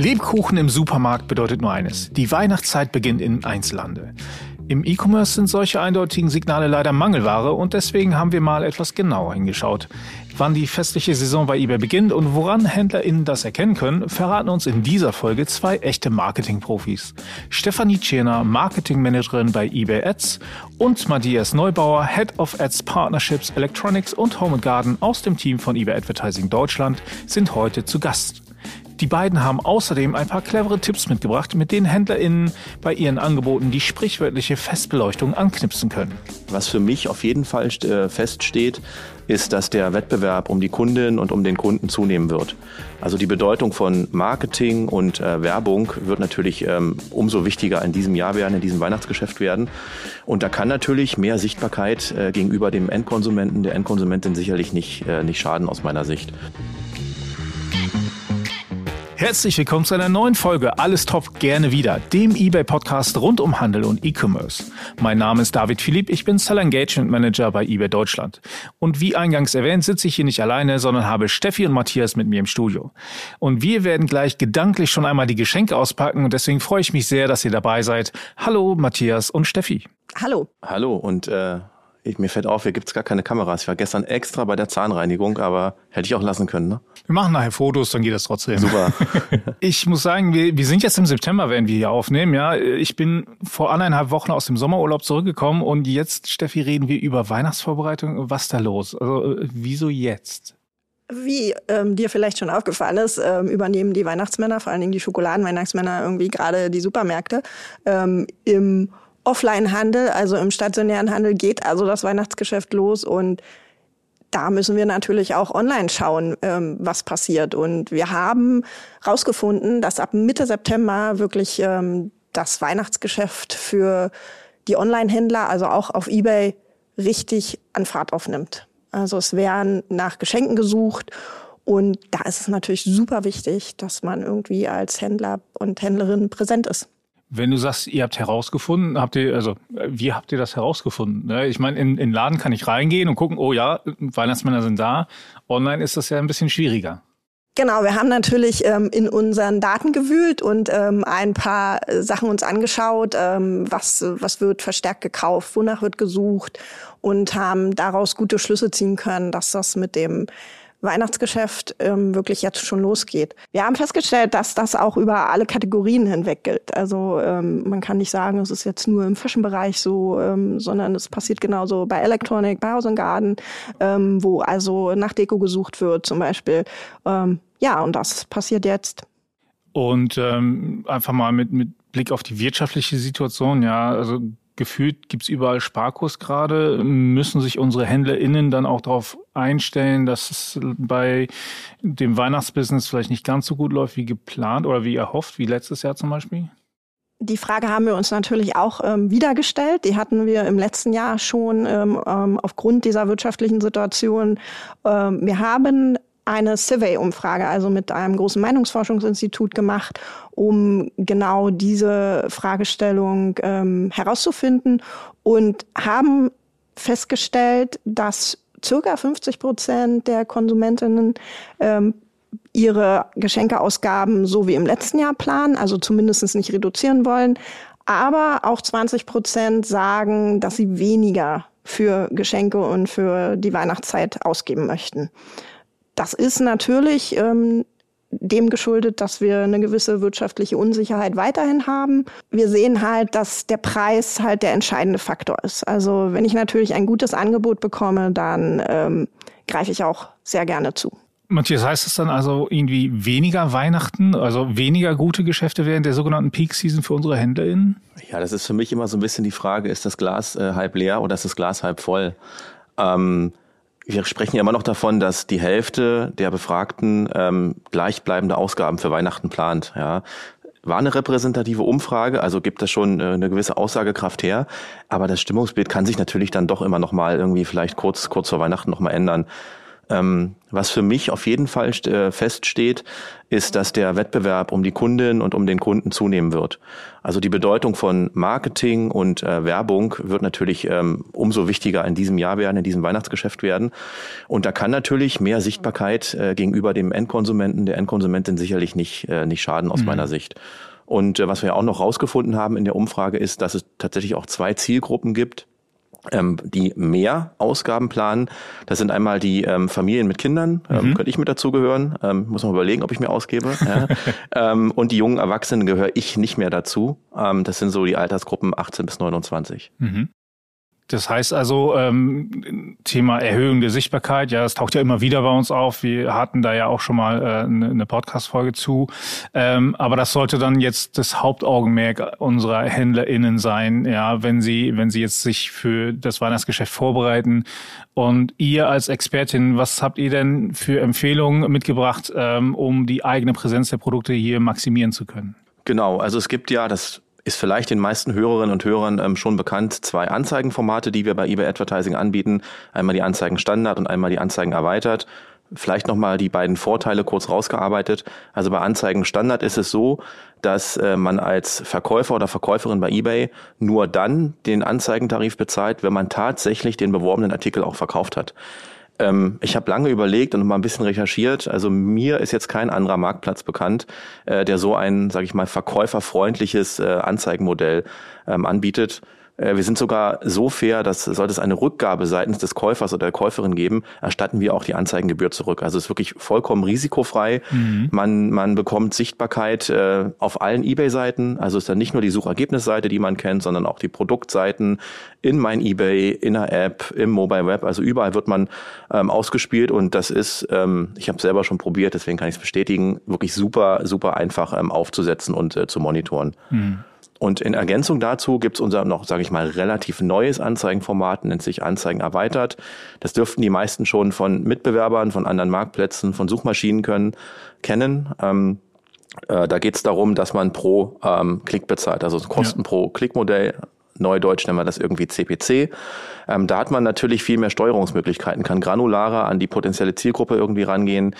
Lebkuchen im Supermarkt bedeutet nur eines. Die Weihnachtszeit beginnt im Einzelhandel. Im E-Commerce sind solche eindeutigen Signale leider Mangelware und deswegen haben wir mal etwas genauer hingeschaut. Wann die festliche Saison bei eBay beginnt und woran HändlerInnen das erkennen können, verraten uns in dieser Folge zwei echte Marketing-Profis. Stefanie Tschirner, Marketingmanagerin bei eBay Ads und Matthias Neubauer, Head of Ads Partnerships, Electronics und Home Garden aus dem Team von eBay Advertising Deutschland sind heute zu Gast. Die beiden haben außerdem ein paar clevere Tipps mitgebracht, mit denen HändlerInnen bei ihren Angeboten die sprichwörtliche Festbeleuchtung anknipsen können. Was für mich auf jeden Fall äh, feststeht, ist, dass der Wettbewerb um die Kundin und um den Kunden zunehmen wird. Also die Bedeutung von Marketing und äh, Werbung wird natürlich ähm, umso wichtiger in diesem Jahr werden, in diesem Weihnachtsgeschäft werden. Und da kann natürlich mehr Sichtbarkeit äh, gegenüber dem Endkonsumenten, der Endkonsumentin sicherlich nicht, äh, nicht schaden aus meiner Sicht. Herzlich willkommen zu einer neuen Folge Alles Top gerne wieder, dem eBay Podcast rund um Handel und E-Commerce. Mein Name ist David Philipp, ich bin Seller Engagement Manager bei eBay Deutschland. Und wie eingangs erwähnt, sitze ich hier nicht alleine, sondern habe Steffi und Matthias mit mir im Studio. Und wir werden gleich gedanklich schon einmal die Geschenke auspacken und deswegen freue ich mich sehr, dass ihr dabei seid. Hallo Matthias und Steffi. Hallo. Hallo und äh, ich, mir fällt auf, hier gibt's gar keine Kameras. Ich war gestern extra bei der Zahnreinigung, aber hätte ich auch lassen können. Ne? Wir machen nachher Fotos, dann geht das trotzdem. Super. ich muss sagen, wir, wir sind jetzt im September, wenn wir hier aufnehmen. Ja, ich bin vor anderthalb Wochen aus dem Sommerurlaub zurückgekommen und jetzt, Steffi, reden wir über Weihnachtsvorbereitung. Was ist da los? Also wieso jetzt? Wie ähm, dir vielleicht schon aufgefallen ist, ähm, übernehmen die Weihnachtsmänner, vor allen Dingen die Schokoladenweihnachtsmänner, irgendwie gerade die Supermärkte. Ähm, Im Offline-Handel, also im stationären Handel geht also das Weihnachtsgeschäft los und da müssen wir natürlich auch online schauen, ähm, was passiert. Und wir haben herausgefunden, dass ab Mitte September wirklich ähm, das Weihnachtsgeschäft für die Online-Händler, also auch auf eBay, richtig an Fahrt aufnimmt. Also es werden nach Geschenken gesucht und da ist es natürlich super wichtig, dass man irgendwie als Händler und Händlerin präsent ist. Wenn du sagst, ihr habt herausgefunden, habt ihr, also wie habt ihr das herausgefunden? Ne? Ich meine, in, in Laden kann ich reingehen und gucken, oh ja, Weihnachtsmänner sind da. Online ist das ja ein bisschen schwieriger. Genau, wir haben natürlich ähm, in unseren Daten gewühlt und ähm, ein paar Sachen uns angeschaut, ähm, was, was wird verstärkt gekauft, wonach wird gesucht und haben daraus gute Schlüsse ziehen können, dass das mit dem Weihnachtsgeschäft ähm, wirklich jetzt schon losgeht. Wir haben festgestellt, dass das auch über alle Kategorien hinweg gilt. Also ähm, man kann nicht sagen, es ist jetzt nur im Fashion-Bereich so, ähm, sondern es passiert genauso bei Electronic, bei House Garden, ähm, wo also nach Deko gesucht wird zum Beispiel. Ähm, ja, und das passiert jetzt. Und ähm, einfach mal mit, mit Blick auf die wirtschaftliche Situation, ja, also gefühlt gibt es überall Sparkurs gerade. Müssen sich unsere HändlerInnen dann auch darauf einstellen, dass es bei dem Weihnachtsbusiness vielleicht nicht ganz so gut läuft wie geplant oder wie erhofft, wie letztes Jahr zum Beispiel? Die Frage haben wir uns natürlich auch ähm, wieder gestellt. Die hatten wir im letzten Jahr schon ähm, ähm aufgrund dieser wirtschaftlichen Situation. Ähm, wir haben eine Survey-Umfrage, also mit einem großen Meinungsforschungsinstitut gemacht, um genau diese Fragestellung ähm, herauszufinden und haben festgestellt, dass circa 50 Prozent der Konsumentinnen ähm, ihre Geschenkeausgaben so wie im letzten Jahr planen, also zumindest nicht reduzieren wollen. Aber auch 20 Prozent sagen, dass sie weniger für Geschenke und für die Weihnachtszeit ausgeben möchten. Das ist natürlich ähm, dem geschuldet, dass wir eine gewisse wirtschaftliche Unsicherheit weiterhin haben. Wir sehen halt, dass der Preis halt der entscheidende Faktor ist. Also wenn ich natürlich ein gutes Angebot bekomme, dann ähm, greife ich auch sehr gerne zu. Matthias, heißt das dann also irgendwie weniger Weihnachten, also weniger gute Geschäfte während der sogenannten Peak Season für unsere HändlerInnen? Ja, das ist für mich immer so ein bisschen die Frage, ist das Glas äh, halb leer oder ist das Glas halb voll? Ähm, wir sprechen ja immer noch davon, dass die Hälfte der Befragten ähm, gleichbleibende Ausgaben für Weihnachten plant. Ja, war eine repräsentative Umfrage, also gibt das schon äh, eine gewisse Aussagekraft her. Aber das Stimmungsbild kann sich natürlich dann doch immer noch mal irgendwie vielleicht kurz kurz vor Weihnachten noch mal ändern. Ähm, was für mich auf jeden Fall äh, feststeht, ist, dass der Wettbewerb um die Kundin und um den Kunden zunehmen wird. Also die Bedeutung von Marketing und äh, Werbung wird natürlich ähm, umso wichtiger in diesem Jahr werden, in diesem Weihnachtsgeschäft werden. Und da kann natürlich mehr Sichtbarkeit äh, gegenüber dem Endkonsumenten, der Endkonsumentin sicherlich nicht, äh, nicht schaden aus mhm. meiner Sicht. Und äh, was wir auch noch rausgefunden haben in der Umfrage ist, dass es tatsächlich auch zwei Zielgruppen gibt, ähm, die mehr Ausgaben planen. Das sind einmal die ähm, Familien mit Kindern, ähm, mhm. könnte ich mit dazugehören, ähm, muss man überlegen, ob ich mir ausgebe. ja. ähm, und die jungen Erwachsenen gehöre ich nicht mehr dazu. Ähm, das sind so die Altersgruppen 18 bis 29. Mhm. Das heißt also, ähm, Thema Erhöhung der Sichtbarkeit, ja, das taucht ja immer wieder bei uns auf. Wir hatten da ja auch schon mal äh, eine, eine Podcast-Folge zu. Ähm, aber das sollte dann jetzt das Hauptaugenmerk unserer HändlerInnen sein, ja, wenn sie, wenn sie jetzt sich für das Weihnachtsgeschäft vorbereiten. Und ihr als Expertin, was habt ihr denn für Empfehlungen mitgebracht, ähm, um die eigene Präsenz der Produkte hier maximieren zu können? Genau, also es gibt ja das ist vielleicht den meisten Hörerinnen und Hörern ähm, schon bekannt, zwei Anzeigenformate, die wir bei eBay Advertising anbieten. Einmal die Anzeigen Standard und einmal die Anzeigen erweitert. Vielleicht nochmal die beiden Vorteile kurz rausgearbeitet. Also bei Anzeigen Standard ist es so, dass äh, man als Verkäufer oder Verkäuferin bei eBay nur dann den Anzeigentarif bezahlt, wenn man tatsächlich den beworbenen Artikel auch verkauft hat. Ähm, ich habe lange überlegt und mal ein bisschen recherchiert. Also mir ist jetzt kein anderer Marktplatz bekannt, äh, der so ein, sage ich mal, verkäuferfreundliches äh, Anzeigenmodell ähm, anbietet. Äh, wir sind sogar so fair, dass sollte es eine Rückgabe seitens des Käufers oder der Käuferin geben, erstatten wir auch die Anzeigengebühr zurück. Also es ist wirklich vollkommen risikofrei. Mhm. Man, man bekommt Sichtbarkeit äh, auf allen eBay-Seiten. Also es ist dann nicht nur die Suchergebnisseite, die man kennt, sondern auch die Produktseiten in mein eBay, in der App, im Mobile Web. Also überall wird man ähm, ausgespielt und das ist, ähm, ich habe selber schon probiert, deswegen kann ich es bestätigen, wirklich super, super einfach ähm, aufzusetzen und äh, zu monitoren. Mhm. Und in Ergänzung dazu gibt's unser noch, sage ich mal, relativ neues Anzeigenformat, nennt sich Anzeigen erweitert. Das dürften die meisten schon von Mitbewerbern, von anderen Marktplätzen, von Suchmaschinen können, kennen. Ähm, äh, da geht's darum, dass man pro ähm, Klick bezahlt, also Kosten ja. pro Klickmodell. Neudeutsch nennen wir das irgendwie CPC. Ähm, da hat man natürlich viel mehr Steuerungsmöglichkeiten, kann granularer an die potenzielle Zielgruppe irgendwie rangehen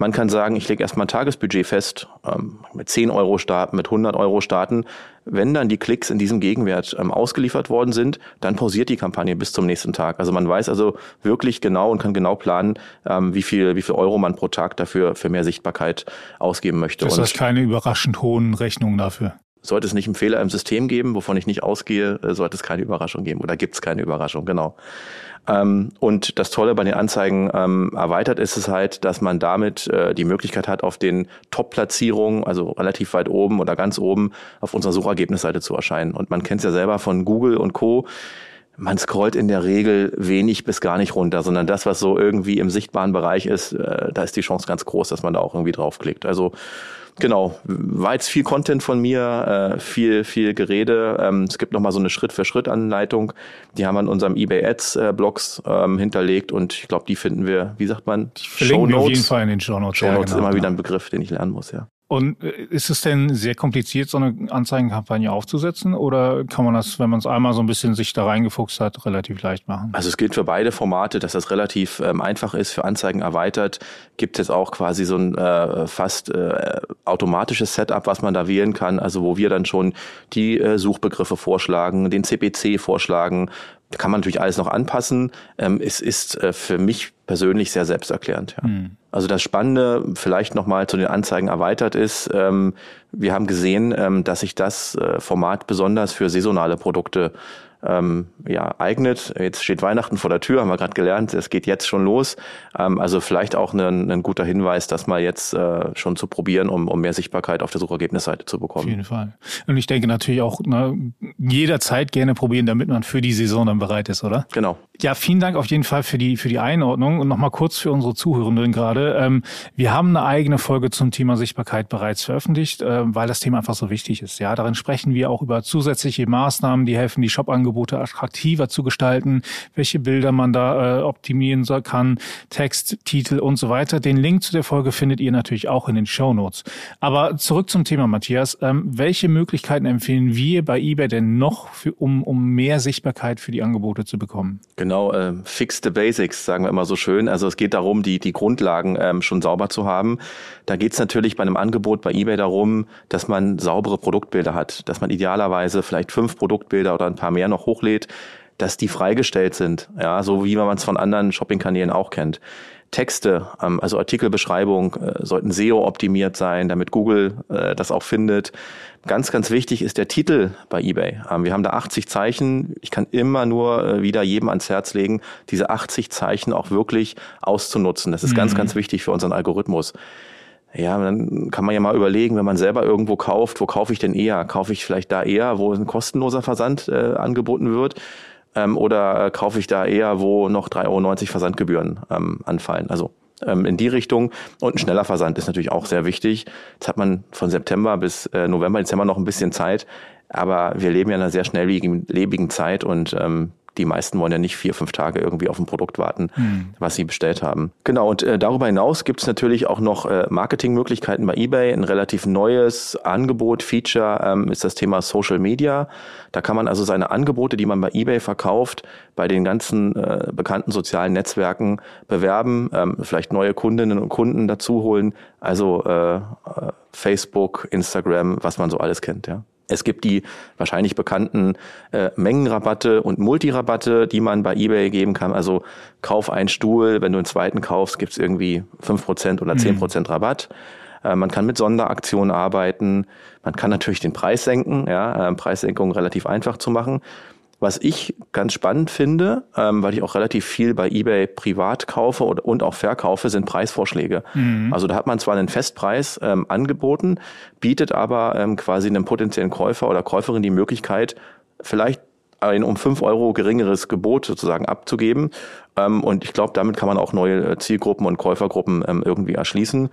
man kann sagen, ich lege erstmal ein Tagesbudget fest, ähm, mit 10 Euro starten, mit 100 Euro starten. Wenn dann die Klicks in diesem Gegenwert ähm, ausgeliefert worden sind, dann pausiert die Kampagne bis zum nächsten Tag. Also man weiß also wirklich genau und kann genau planen, ähm, wie viel, wie viel Euro man pro Tag dafür für mehr Sichtbarkeit ausgeben möchte. Das heißt keine überraschend hohen Rechnungen dafür. Sollte es nicht einen Fehler im System geben, wovon ich nicht ausgehe, äh, sollte es keine Überraschung geben oder gibt es keine Überraschung, genau. Ähm, und das Tolle bei den Anzeigen ähm, erweitert ist es halt, dass man damit äh, die Möglichkeit hat, auf den Top-Platzierungen, also relativ weit oben oder ganz oben, auf unserer Suchergebnisseite zu erscheinen. Und man kennt es ja selber von Google und Co man scrollt in der Regel wenig bis gar nicht runter, sondern das, was so irgendwie im sichtbaren Bereich ist, äh, da ist die Chance ganz groß, dass man da auch irgendwie draufklickt. Also genau, war jetzt viel Content von mir, äh, viel, viel Gerede. Ähm, es gibt nochmal so eine Schritt-für-Schritt-Anleitung. Die haben wir in unserem eBay Ads-Blogs äh, ähm, hinterlegt und ich glaube, die finden wir, wie sagt man? Verlinken wir auf jeden Fall in den Show Notes. Show Notes ja, genau, immer wieder ein Begriff, den ich lernen muss, ja. Und äh, ist es denn sehr kompliziert, so eine Anzeigenkampagne aufzusetzen? Oder kann man das, wenn man es einmal so ein bisschen sich da reingefuchst hat, relativ leicht machen? Also es gilt für beide Formate, dass das relativ ähm, einfach ist. Für Anzeigen erweitert gibt es auch quasi so ein äh, fast äh, automatisches Setup, was man da wählen kann. Also wo wir dann schon die äh, Suchbegriffe vorschlagen, den CPC vorschlagen, da kann man natürlich alles noch anpassen. Ähm, es ist äh, für mich persönlich sehr selbsterklärend. Ja. Mhm. Also das Spannende vielleicht nochmal zu den Anzeigen erweitert ist, ähm, wir haben gesehen, ähm, dass sich das äh, Format besonders für saisonale Produkte ähm, ja, eignet. Jetzt steht Weihnachten vor der Tür, haben wir gerade gelernt, es geht jetzt schon los. Ähm, also vielleicht auch ein, ein guter Hinweis, das mal jetzt äh, schon zu probieren, um, um mehr Sichtbarkeit auf der Suchergebnisseite zu bekommen. Auf jeden Fall. Und ich denke natürlich auch ne, jederzeit gerne probieren, damit man für die Saison dann bereit ist, oder? Genau. Ja, vielen Dank auf jeden Fall für die, für die Einordnung und nochmal kurz für unsere Zuhörenden gerade. Ähm, wir haben eine eigene Folge zum Thema Sichtbarkeit bereits veröffentlicht, äh, weil das Thema einfach so wichtig ist. Ja, darin sprechen wir auch über zusätzliche Maßnahmen, die helfen, die Shop-Angebote Angebote attraktiver zu gestalten, welche Bilder man da äh, optimieren kann, Text, Titel und so weiter. Den Link zu der Folge findet ihr natürlich auch in den Show Notes. Aber zurück zum Thema, Matthias. Ähm, welche Möglichkeiten empfehlen wir bei eBay denn noch, für, um, um mehr Sichtbarkeit für die Angebote zu bekommen? Genau, äh, fix the basics, sagen wir immer so schön. Also es geht darum, die, die Grundlagen ähm, schon sauber zu haben. Da geht es natürlich bei einem Angebot bei eBay darum, dass man saubere Produktbilder hat, dass man idealerweise vielleicht fünf Produktbilder oder ein paar mehr noch hochlädt, dass die freigestellt sind, ja, so wie man es von anderen Shopping-Kanälen auch kennt. Texte, ähm, also Artikelbeschreibung, äh, sollten SEO optimiert sein, damit Google äh, das auch findet. Ganz, ganz wichtig ist der Titel bei eBay. Ähm, wir haben da 80 Zeichen. Ich kann immer nur äh, wieder jedem ans Herz legen, diese 80 Zeichen auch wirklich auszunutzen. Das ist mhm. ganz, ganz wichtig für unseren Algorithmus. Ja, dann kann man ja mal überlegen, wenn man selber irgendwo kauft, wo kaufe ich denn eher? Kaufe ich vielleicht da eher, wo ein kostenloser Versand äh, angeboten wird? Ähm, oder äh, kaufe ich da eher, wo noch 3,90 Euro Versandgebühren ähm, anfallen? Also ähm, in die Richtung. Und ein schneller Versand ist natürlich auch sehr wichtig. Jetzt hat man von September bis äh, November, Dezember noch ein bisschen Zeit. Aber wir leben ja in einer sehr schnelllebigen Zeit und ähm, die meisten wollen ja nicht vier, fünf Tage irgendwie auf ein Produkt warten, hm. was sie bestellt haben. Genau, und äh, darüber hinaus gibt es natürlich auch noch äh, Marketingmöglichkeiten bei eBay. Ein relativ neues Angebot, Feature ähm, ist das Thema Social Media. Da kann man also seine Angebote, die man bei eBay verkauft, bei den ganzen äh, bekannten sozialen Netzwerken bewerben, ähm, vielleicht neue Kundinnen und Kunden dazu holen. Also äh, äh Facebook, Instagram, was man so alles kennt, ja. Es gibt die wahrscheinlich bekannten äh, Mengenrabatte und Multirabatte, die man bei eBay geben kann. Also kauf einen Stuhl, wenn du einen zweiten kaufst, gibt's irgendwie fünf Prozent oder zehn Prozent mhm. Rabatt. Äh, man kann mit Sonderaktionen arbeiten. Man kann natürlich den Preis senken. Ja, äh, Preissenkung relativ einfach zu machen. Was ich ganz spannend finde, ähm, weil ich auch relativ viel bei eBay privat kaufe und, und auch verkaufe, sind Preisvorschläge. Mhm. Also da hat man zwar einen Festpreis ähm, angeboten, bietet aber ähm, quasi einem potenziellen Käufer oder Käuferin die Möglichkeit, vielleicht ein um fünf Euro geringeres Gebot sozusagen abzugeben. Ähm, und ich glaube, damit kann man auch neue äh, Zielgruppen und Käufergruppen ähm, irgendwie erschließen.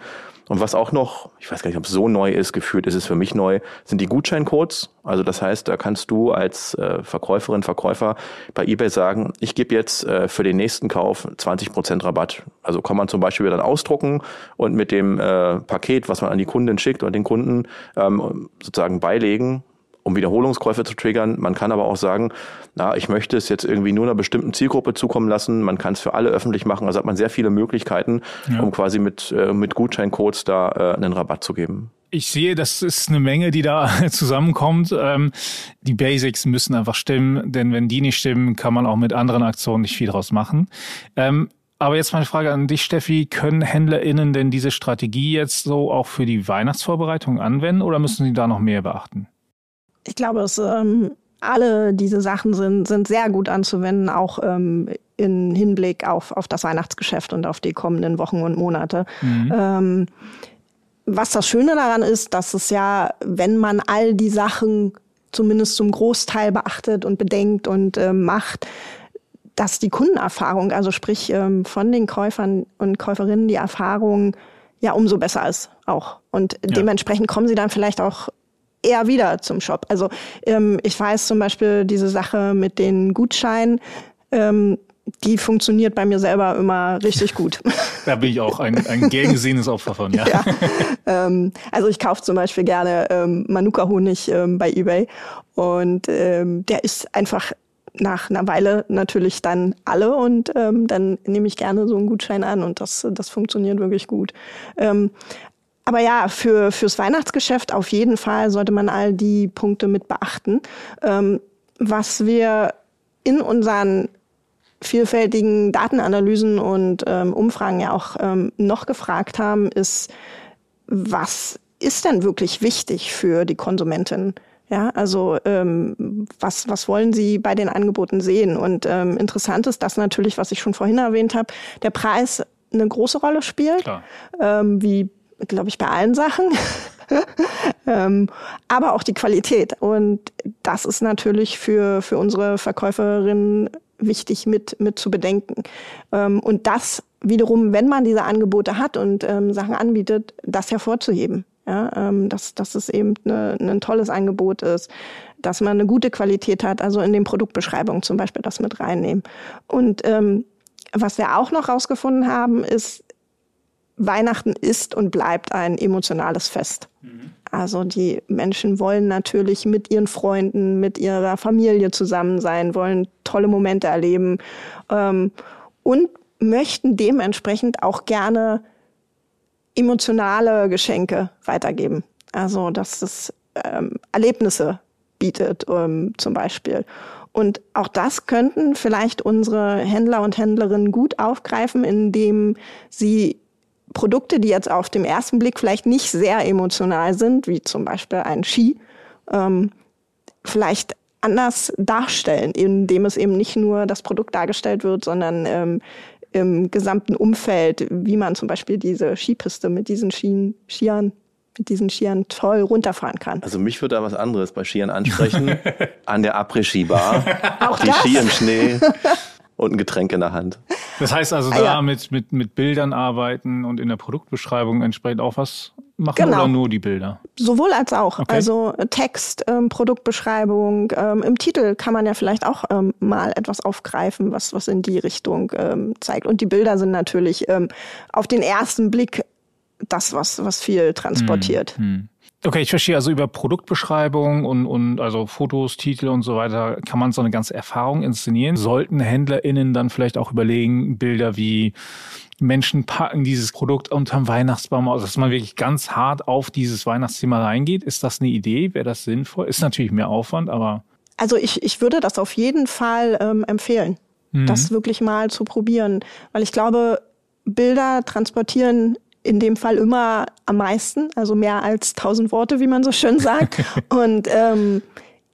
Und was auch noch, ich weiß gar nicht, ob es so neu ist, gefühlt ist es für mich neu, sind die Gutscheincodes. Also das heißt, da kannst du als äh, Verkäuferin, Verkäufer bei eBay sagen, ich gebe jetzt äh, für den nächsten Kauf 20 Prozent Rabatt. Also kann man zum Beispiel dann ausdrucken und mit dem Paket, was man an die Kundin schickt oder den Kunden ähm, sozusagen beilegen um Wiederholungskäufe zu triggern. Man kann aber auch sagen, na, ich möchte es jetzt irgendwie nur einer bestimmten Zielgruppe zukommen lassen. Man kann es für alle öffentlich machen. Also hat man sehr viele Möglichkeiten, ja. um quasi mit, äh, mit Gutscheincodes da äh, einen Rabatt zu geben. Ich sehe, das ist eine Menge, die da zusammenkommt. Ähm, die Basics müssen einfach stimmen, denn wenn die nicht stimmen, kann man auch mit anderen Aktionen nicht viel draus machen. Ähm, aber jetzt meine Frage an dich, Steffi. Können HändlerInnen denn diese Strategie jetzt so auch für die Weihnachtsvorbereitung anwenden oder müssen sie da noch mehr beachten? Ich glaube, es ähm, alle diese Sachen sind, sind sehr gut anzuwenden, auch ähm, in Hinblick auf, auf das Weihnachtsgeschäft und auf die kommenden Wochen und Monate. Mhm. Ähm, was das Schöne daran ist, dass es ja, wenn man all die Sachen zumindest zum Großteil beachtet und bedenkt und äh, macht, dass die Kundenerfahrung, also sprich ähm, von den Käufern und Käuferinnen die Erfahrung ja umso besser ist auch. Und ja. dementsprechend kommen sie dann vielleicht auch eher wieder zum Shop. Also ähm, ich weiß zum Beispiel diese Sache mit den Gutscheinen. Ähm, die funktioniert bei mir selber immer richtig gut. Da bin ich auch ein, ein gern gesehenes Opfer von, ja. ja ähm, also ich kaufe zum Beispiel gerne ähm, Manuka-Honig ähm, bei Ebay und ähm, der ist einfach nach einer Weile natürlich dann alle und ähm, dann nehme ich gerne so einen Gutschein an und das, das funktioniert wirklich gut. Aber ja, für, fürs Weihnachtsgeschäft auf jeden Fall sollte man all die Punkte mit beachten. Ähm, was wir in unseren vielfältigen Datenanalysen und ähm, Umfragen ja auch ähm, noch gefragt haben, ist, was ist denn wirklich wichtig für die Konsumentin? Ja, also ähm, was, was wollen Sie bei den Angeboten sehen? Und ähm, interessant ist das natürlich, was ich schon vorhin erwähnt habe, der Preis eine große Rolle spielt, ähm, wie glaube ich, bei allen Sachen. ähm, aber auch die Qualität. Und das ist natürlich für, für unsere Verkäuferinnen wichtig mit, mit zu bedenken. Ähm, und das wiederum, wenn man diese Angebote hat und ähm, Sachen anbietet, das hervorzuheben. Ja, ähm, dass, dass es eben eine, ein tolles Angebot ist, dass man eine gute Qualität hat, also in den Produktbeschreibungen zum Beispiel das mit reinnehmen. Und ähm, was wir auch noch rausgefunden haben, ist, Weihnachten ist und bleibt ein emotionales Fest. Mhm. Also die Menschen wollen natürlich mit ihren Freunden, mit ihrer Familie zusammen sein, wollen tolle Momente erleben ähm, und möchten dementsprechend auch gerne emotionale Geschenke weitergeben. Also dass es ähm, Erlebnisse bietet ähm, zum Beispiel. Und auch das könnten vielleicht unsere Händler und Händlerinnen gut aufgreifen, indem sie Produkte, die jetzt auf dem ersten Blick vielleicht nicht sehr emotional sind, wie zum Beispiel ein Ski, ähm, vielleicht anders darstellen, indem es eben nicht nur das Produkt dargestellt wird, sondern ähm, im gesamten Umfeld, wie man zum Beispiel diese Skipiste mit diesen Skien, Skiern mit diesen Skiern toll runterfahren kann. Also mich würde da was anderes bei Skiern ansprechen. An der Après-Ski-Bar. Auch die das? Ski im Schnee und ein Getränk in der Hand. Das heißt also ah, da ja. mit, mit, mit Bildern arbeiten und in der Produktbeschreibung entsprechend auch was machen genau. oder nur die Bilder? Sowohl als auch. Okay. Also äh, Text, ähm, Produktbeschreibung, ähm, im Titel kann man ja vielleicht auch ähm, mal etwas aufgreifen, was, was in die Richtung ähm, zeigt. Und die Bilder sind natürlich ähm, auf den ersten Blick das, was, was viel transportiert. Hm, hm. Okay, ich verstehe. Also über Produktbeschreibung und, und also Fotos, Titel und so weiter kann man so eine ganze Erfahrung inszenieren. Sollten HändlerInnen dann vielleicht auch überlegen, Bilder wie Menschen packen dieses Produkt unterm Weihnachtsbaum aus, dass man wirklich ganz hart auf dieses Weihnachtsthema reingeht. Ist das eine Idee? Wäre das sinnvoll? Ist natürlich mehr Aufwand, aber. Also ich, ich würde das auf jeden Fall ähm, empfehlen, mhm. das wirklich mal zu probieren. Weil ich glaube, Bilder transportieren in dem Fall immer am meisten, also mehr als tausend Worte, wie man so schön sagt. und ähm,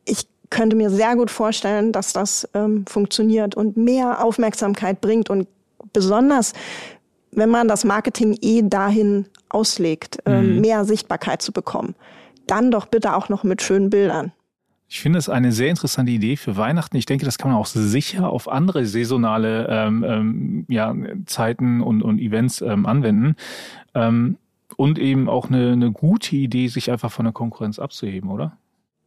ich könnte mir sehr gut vorstellen, dass das ähm, funktioniert und mehr Aufmerksamkeit bringt und besonders wenn man das Marketing eh dahin auslegt, ähm, mhm. mehr Sichtbarkeit zu bekommen, dann doch bitte auch noch mit schönen Bildern. Ich finde es eine sehr interessante Idee für Weihnachten. Ich denke, das kann man auch sicher auf andere saisonale ähm, ähm, ja, Zeiten und, und Events ähm, anwenden. Ähm, und eben auch eine, eine gute Idee, sich einfach von der Konkurrenz abzuheben, oder?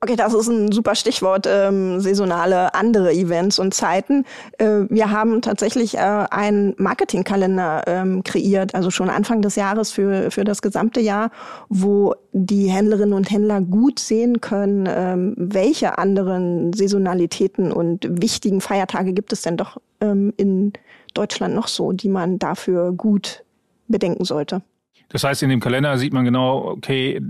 Okay, das ist ein super Stichwort, ähm, saisonale andere Events und Zeiten. Äh, wir haben tatsächlich äh, einen Marketingkalender ähm, kreiert, also schon Anfang des Jahres für, für das gesamte Jahr, wo die Händlerinnen und Händler gut sehen können, ähm, welche anderen Saisonalitäten und wichtigen Feiertage gibt es denn doch ähm, in Deutschland noch so, die man dafür gut bedenken sollte. Das heißt, in dem Kalender sieht man genau, okay,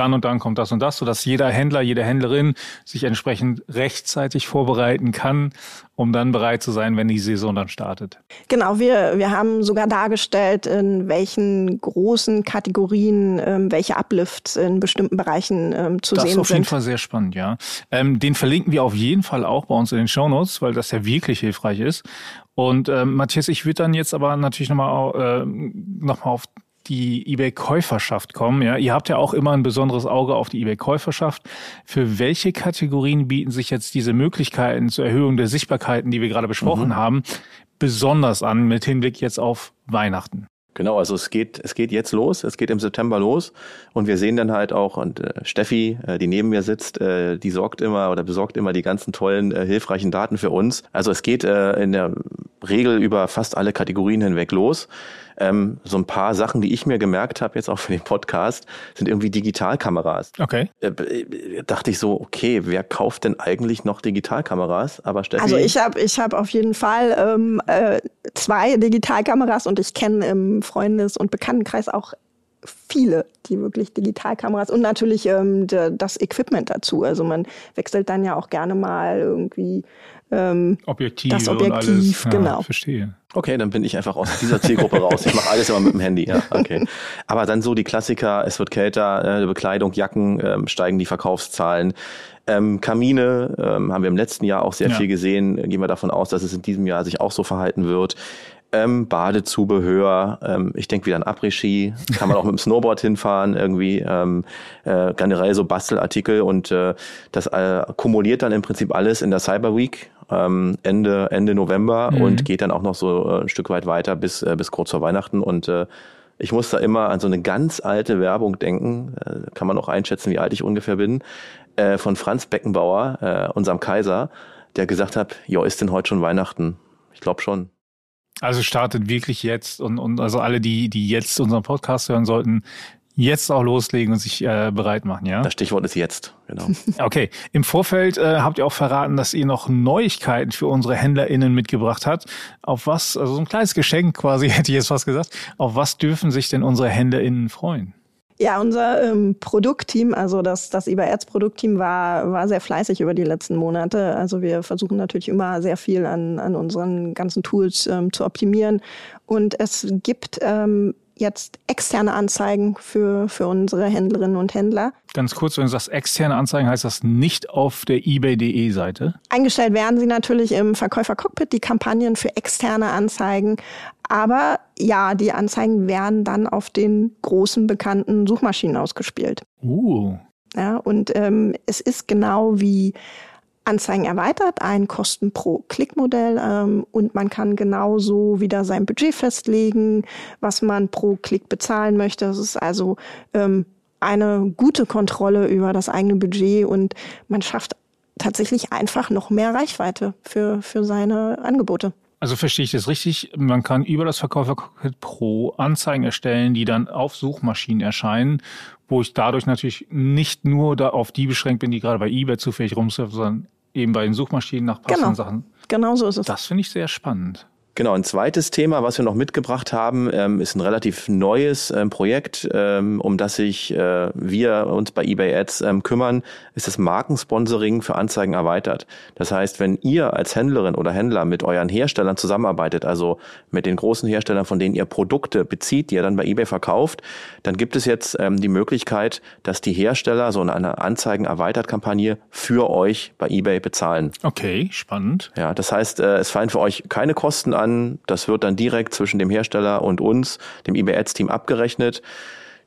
dann und dann kommt das und das, sodass jeder Händler, jede Händlerin sich entsprechend rechtzeitig vorbereiten kann, um dann bereit zu sein, wenn die Saison dann startet. Genau, wir, wir haben sogar dargestellt, in welchen großen Kategorien ähm, welche Uplifts in bestimmten Bereichen ähm, zu das sehen sind. Das ist auf jeden Fall sehr spannend, ja. Ähm, den verlinken wir auf jeden Fall auch bei uns in den Shownotes, weil das ja wirklich hilfreich ist. Und ähm, Matthias, ich würde dann jetzt aber natürlich nochmal äh, noch mal auf die eBay-Käuferschaft kommen. Ja, ihr habt ja auch immer ein besonderes Auge auf die eBay-Käuferschaft. Für welche Kategorien bieten sich jetzt diese Möglichkeiten zur Erhöhung der Sichtbarkeiten, die wir gerade besprochen mhm. haben, besonders an mit Hinblick jetzt auf Weihnachten? Genau, also es geht, es geht jetzt los, es geht im September los und wir sehen dann halt auch, und äh, Steffi, äh, die neben mir sitzt, äh, die sorgt immer oder besorgt immer die ganzen tollen, äh, hilfreichen Daten für uns. Also es geht äh, in der Regel über fast alle Kategorien hinweg los. Ähm, so ein paar Sachen, die ich mir gemerkt habe, jetzt auch für den Podcast, sind irgendwie Digitalkameras. Okay. Äh, äh, dachte ich so, okay, wer kauft denn eigentlich noch Digitalkameras? Aber Steffi. Also ich habe ich hab auf jeden Fall ähm, äh, zwei Digitalkameras und ich kenne im Freundes- und Bekanntenkreis auch viele, die wirklich Digitalkameras und natürlich ähm, de, das Equipment dazu. Also man wechselt dann ja auch gerne mal irgendwie ähm, Objektiv das Objektiv, genau. Ja, verstehe. Okay, dann bin ich einfach aus dieser Zielgruppe raus. Ich mache alles immer mit dem Handy, ja. Okay. Aber dann so die Klassiker, es wird kälter, äh, Bekleidung, Jacken, ähm, steigen die Verkaufszahlen. Ähm, Kamine ähm, haben wir im letzten Jahr auch sehr ja. viel gesehen. Gehen wir davon aus, dass es in diesem Jahr sich auch so verhalten wird. Ähm, Badezubehör, ähm, ich denke wieder an Après-Ski, kann man auch mit dem Snowboard hinfahren, irgendwie ähm, äh, generell so Bastelartikel und äh, das äh, kumuliert dann im Prinzip alles in der Cyber Week ähm, Ende, Ende November mhm. und geht dann auch noch so äh, ein Stück weit weiter bis, äh, bis kurz vor Weihnachten und äh, Ich muss da immer an so eine ganz alte Werbung denken, äh, kann man auch einschätzen, wie alt ich ungefähr bin, äh, von Franz Beckenbauer, äh, unserem Kaiser, der gesagt hat, jo, ist denn heute schon Weihnachten? Ich glaube schon. Also startet wirklich jetzt und, und also alle, die, die jetzt unseren Podcast hören sollten, jetzt auch loslegen und sich äh, bereit machen, ja? Das Stichwort ist jetzt, genau. okay. Im Vorfeld äh, habt ihr auch verraten, dass ihr noch Neuigkeiten für unsere HändlerInnen mitgebracht habt. Auf was, also so ein kleines Geschenk quasi, hätte ich jetzt fast gesagt. Auf was dürfen sich denn unsere HändlerInnen freuen? Ja, unser ähm, Produktteam, also das, das IBA-Produktteam war, war sehr fleißig über die letzten Monate. Also wir versuchen natürlich immer sehr viel an, an unseren ganzen Tools ähm, zu optimieren. Und es gibt ähm, jetzt externe Anzeigen für, für unsere Händlerinnen und Händler. Ganz kurz, wenn du sagst externe Anzeigen, heißt das nicht auf der eBay.de Seite? Eingestellt werden sie natürlich im Verkäufer-Cockpit, die Kampagnen für externe Anzeigen. Aber ja, die Anzeigen werden dann auf den großen bekannten Suchmaschinen ausgespielt. Uh. Ja, und ähm, es ist genau wie Anzeigen erweitert, ein Kosten pro Klick-Modell ähm, und man kann genauso wieder sein Budget festlegen, was man pro Klick bezahlen möchte. Das ist also ähm, eine gute Kontrolle über das eigene Budget und man schafft tatsächlich einfach noch mehr Reichweite für, für seine Angebote. Also verstehe ich das richtig? Man kann über das Verkäufer-Cockpit Pro Anzeigen erstellen, die dann auf Suchmaschinen erscheinen, wo ich dadurch natürlich nicht nur da auf die beschränkt bin, die gerade bei eBay zufällig rumsurfen, sondern eben bei den Suchmaschinen nach passenden genau. Sachen. Genau so ist es. Das finde ich sehr spannend. Genau, ein zweites Thema, was wir noch mitgebracht haben, ähm, ist ein relativ neues ähm, Projekt, ähm, um das sich äh, wir uns bei eBay Ads ähm, kümmern, ist das Markensponsoring für Anzeigen erweitert. Das heißt, wenn ihr als Händlerin oder Händler mit euren Herstellern zusammenarbeitet, also mit den großen Herstellern, von denen ihr Produkte bezieht, die ihr dann bei eBay verkauft, dann gibt es jetzt ähm, die Möglichkeit, dass die Hersteller so eine Anzeigen erweitert Kampagne für euch bei eBay bezahlen. Okay, spannend. Ja, das heißt, äh, es fallen für euch keine Kosten an. Das wird dann direkt zwischen dem Hersteller und uns, dem eBay Ads Team abgerechnet.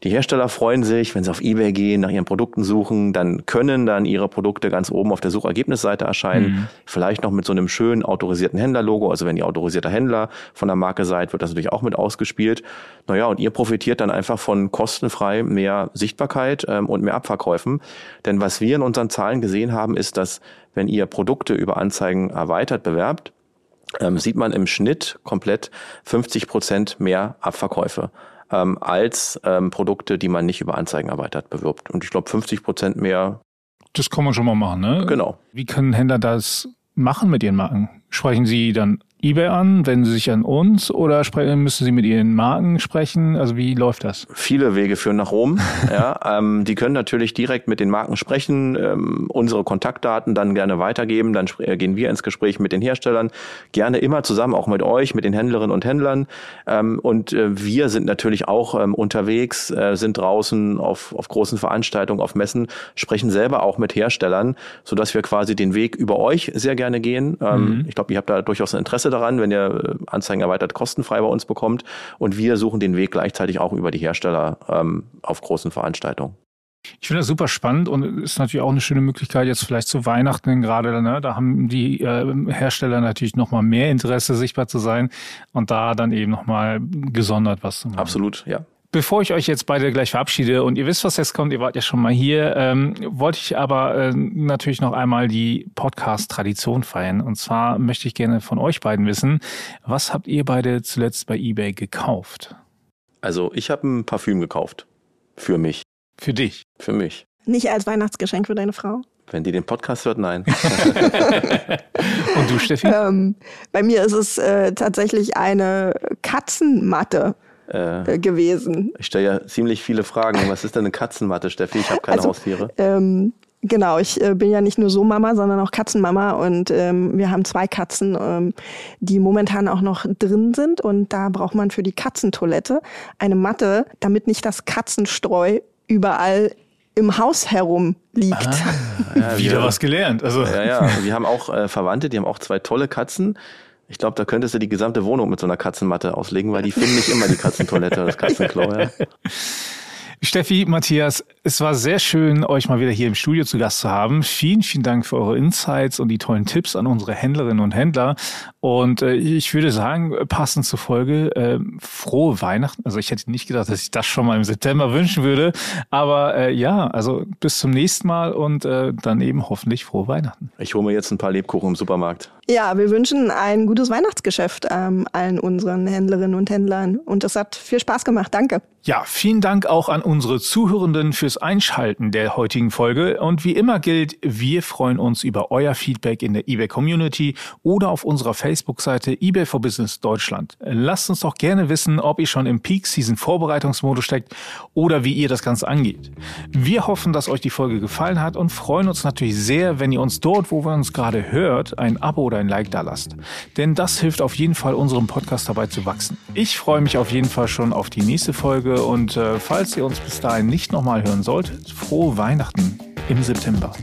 Die Hersteller freuen sich, wenn sie auf eBay gehen, nach ihren Produkten suchen, dann können dann ihre Produkte ganz oben auf der Suchergebnisseite erscheinen. Mhm. Vielleicht noch mit so einem schönen autorisierten Händlerlogo. Also wenn ihr autorisierter Händler von der Marke seid, wird das natürlich auch mit ausgespielt. Naja, und ihr profitiert dann einfach von kostenfrei mehr Sichtbarkeit ähm, und mehr Abverkäufen. Denn was wir in unseren Zahlen gesehen haben, ist, dass wenn ihr Produkte über Anzeigen erweitert bewerbt, ähm, sieht man im Schnitt komplett 50 Prozent mehr Abverkäufe ähm, als ähm, Produkte, die man nicht über Anzeigen erweitert bewirbt. Und ich glaube 50 Prozent mehr. Das kann man schon mal machen, ne? Genau. Wie können Händler das machen mit ihren Marken? Sprechen sie dann eBay an? Wenden Sie sich an uns oder müssen Sie mit Ihren Marken sprechen? Also wie läuft das? Viele Wege führen nach Rom. ja, ähm, die können natürlich direkt mit den Marken sprechen, ähm, unsere Kontaktdaten dann gerne weitergeben. Dann äh, gehen wir ins Gespräch mit den Herstellern, gerne immer zusammen auch mit euch, mit den Händlerinnen und Händlern. Ähm, und äh, wir sind natürlich auch ähm, unterwegs, äh, sind draußen auf, auf großen Veranstaltungen, auf Messen, sprechen selber auch mit Herstellern, sodass wir quasi den Weg über euch sehr gerne gehen. Ähm, mhm. Ich glaube, ihr habt da durchaus ein Interesse daran, wenn ihr äh, Anzeigen erweitert kostenfrei bei uns bekommt. Und wir suchen den Weg gleichzeitig auch über die Hersteller ähm, auf großen Veranstaltungen. Ich finde das super spannend und ist natürlich auch eine schöne Möglichkeit jetzt vielleicht zu Weihnachten gerade. Ne, da haben die äh, Hersteller natürlich noch mal mehr Interesse sichtbar zu sein und da dann eben noch mal gesondert was zu machen. Absolut, ja. Bevor ich euch jetzt beide gleich verabschiede und ihr wisst, was jetzt kommt, ihr wart ja schon mal hier, ähm, wollte ich aber äh, natürlich noch einmal die Podcast-Tradition feiern. Und zwar möchte ich gerne von euch beiden wissen, was habt ihr beide zuletzt bei eBay gekauft? Also ich habe ein Parfüm gekauft. Für mich. Für dich? Für mich. Nicht als Weihnachtsgeschenk für deine Frau? Wenn die den Podcast hört, nein. und du, Steffi? Ähm, bei mir ist es äh, tatsächlich eine Katzenmatte äh, gewesen. Ich stelle ja ziemlich viele Fragen. Was ist denn eine Katzenmatte, Steffi? Ich habe keine also, Haustiere. Ähm, Genau, ich äh, bin ja nicht nur so Mama, sondern auch Katzenmama und ähm, wir haben zwei Katzen, ähm, die momentan auch noch drin sind und da braucht man für die Katzentoilette eine Matte, damit nicht das Katzenstreu überall im Haus herum liegt. Ah, ja, Wieder was gelernt. Also. Ja, ja. Wir haben auch äh, Verwandte, die haben auch zwei tolle Katzen. Ich glaube, da könntest du die gesamte Wohnung mit so einer Katzenmatte auslegen, weil die finden nicht immer die Katzentoilette, das Katzenklo. Ja. Steffi, Matthias, es war sehr schön, euch mal wieder hier im Studio zu Gast zu haben. Vielen, vielen Dank für eure Insights und die tollen Tipps an unsere Händlerinnen und Händler. Und äh, ich würde sagen, passend zur Folge, äh, frohe Weihnachten. Also ich hätte nicht gedacht, dass ich das schon mal im September wünschen würde. Aber äh, ja, also bis zum nächsten Mal und äh, dann eben hoffentlich frohe Weihnachten. Ich hole mir jetzt ein paar Lebkuchen im Supermarkt. Ja, wir wünschen ein gutes Weihnachtsgeschäft ähm, allen unseren Händlerinnen und Händlern. Und es hat viel Spaß gemacht. Danke. Ja, vielen Dank auch an unsere Zuhörenden fürs Einschalten der heutigen Folge. Und wie immer gilt, wir freuen uns über euer Feedback in der eBay Community oder auf unserer Facebook-Seite eBay for Business Deutschland. Lasst uns doch gerne wissen, ob ihr schon im Peak Season Vorbereitungsmodus steckt oder wie ihr das Ganze angeht. Wir hoffen, dass euch die Folge gefallen hat und freuen uns natürlich sehr, wenn ihr uns dort, wo wir uns gerade hört, ein Abo oder ein Like da lasst. Denn das hilft auf jeden Fall unserem Podcast dabei zu wachsen. Ich freue mich auf jeden Fall schon auf die nächste Folge und äh, falls ihr uns bis dahin nicht nochmal hören solltet, frohe Weihnachten im September.